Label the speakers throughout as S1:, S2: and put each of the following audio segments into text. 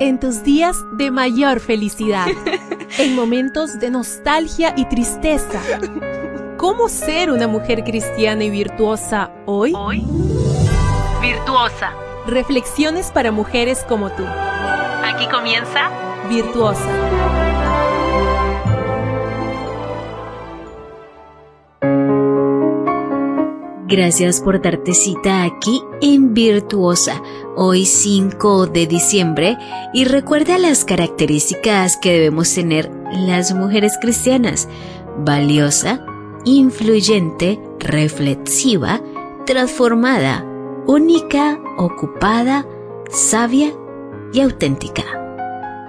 S1: en tus días de mayor felicidad, en momentos de nostalgia y tristeza. ¿Cómo ser una mujer cristiana y virtuosa hoy?
S2: Hoy, virtuosa.
S1: Reflexiones para mujeres como tú.
S2: Aquí comienza
S1: Virtuosa.
S3: Gracias por darte cita aquí en Virtuosa, hoy 5 de diciembre, y recuerda las características que debemos tener las mujeres cristianas. Valiosa, influyente, reflexiva, transformada, única, ocupada, sabia y auténtica.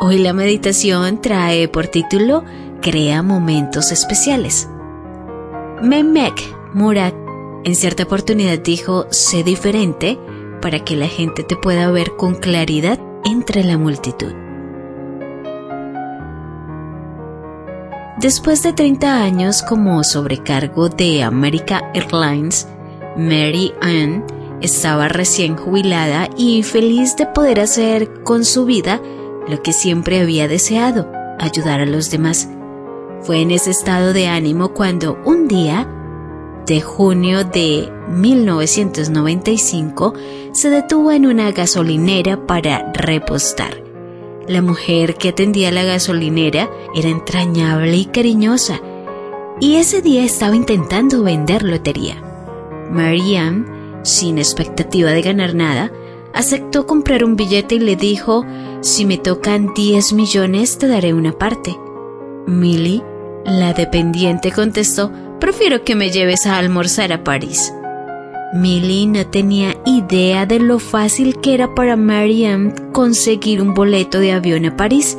S3: Hoy la meditación trae por título Crea momentos especiales. Memek Murat en cierta oportunidad dijo, sé diferente para que la gente te pueda ver con claridad entre la multitud. Después de 30 años como sobrecargo de America Airlines, Mary Ann estaba recién jubilada y feliz de poder hacer con su vida lo que siempre había deseado, ayudar a los demás. Fue en ese estado de ánimo cuando un día de junio de 1995 se detuvo en una gasolinera para repostar. La mujer que atendía la gasolinera era entrañable y cariñosa, y ese día estaba intentando vender lotería. Marianne, sin expectativa de ganar nada, aceptó comprar un billete y le dijo, si me tocan 10 millones te daré una parte. Millie, la dependiente, contestó, prefiero que me lleves a almorzar a París. Millie no tenía idea de lo fácil que era para Marianne conseguir un boleto de avión a París.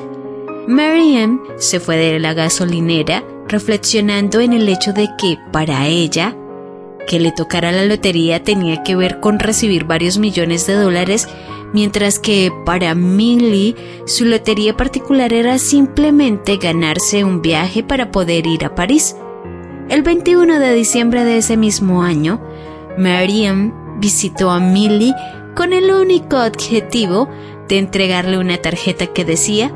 S3: Marianne se fue de la gasolinera reflexionando en el hecho de que para ella que le tocara la lotería tenía que ver con recibir varios millones de dólares, mientras que para Millie su lotería particular era simplemente ganarse un viaje para poder ir a París. El 21 de diciembre de ese mismo año, Mariam visitó a Millie con el único objetivo de entregarle una tarjeta que decía,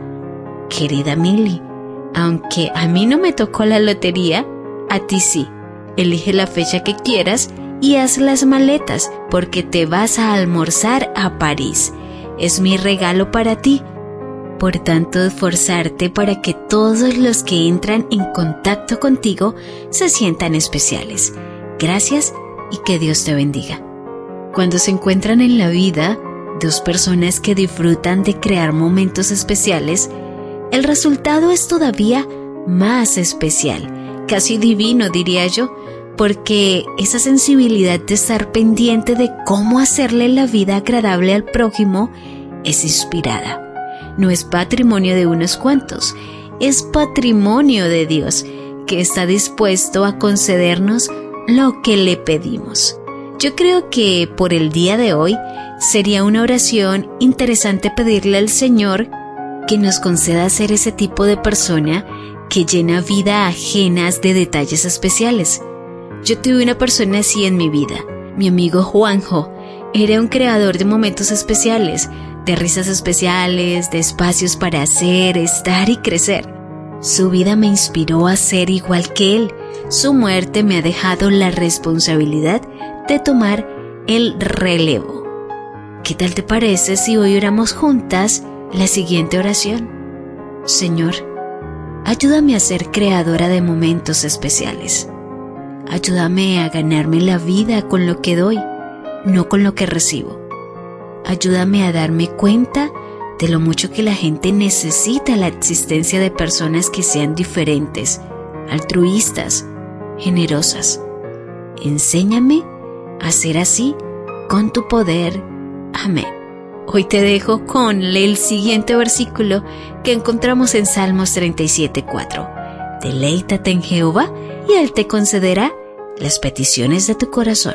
S3: Querida Millie, aunque a mí no me tocó la lotería, a ti sí. Elige la fecha que quieras y haz las maletas porque te vas a almorzar a París. Es mi regalo para ti por tanto, esforzarte para que todos los que entran en contacto contigo se sientan especiales. Gracias y que Dios te bendiga. Cuando se encuentran en la vida dos personas que disfrutan de crear momentos especiales, el resultado es todavía más especial, casi divino diría yo, porque esa sensibilidad de estar pendiente de cómo hacerle la vida agradable al prójimo es inspirada no es patrimonio de unos cuantos, es patrimonio de Dios, que está dispuesto a concedernos lo que le pedimos. Yo creo que por el día de hoy sería una oración interesante pedirle al Señor que nos conceda ser ese tipo de persona que llena vida ajenas de detalles especiales. Yo tuve una persona así en mi vida. Mi amigo Juanjo era un creador de momentos especiales, de risas especiales, de espacios para hacer, estar y crecer. Su vida me inspiró a ser igual que él. Su muerte me ha dejado la responsabilidad de tomar el relevo. ¿Qué tal te parece si hoy oramos juntas la siguiente oración? Señor, ayúdame a ser creadora de momentos especiales. Ayúdame a ganarme la vida con lo que doy, no con lo que recibo ayúdame a darme cuenta de lo mucho que la gente necesita la existencia de personas que sean diferentes, altruistas, generosas. Enséñame a ser así con tu poder. Amén. Hoy te dejo con el siguiente versículo que encontramos en Salmos 37.4. Deleítate en Jehová y Él te concederá las peticiones de tu corazón.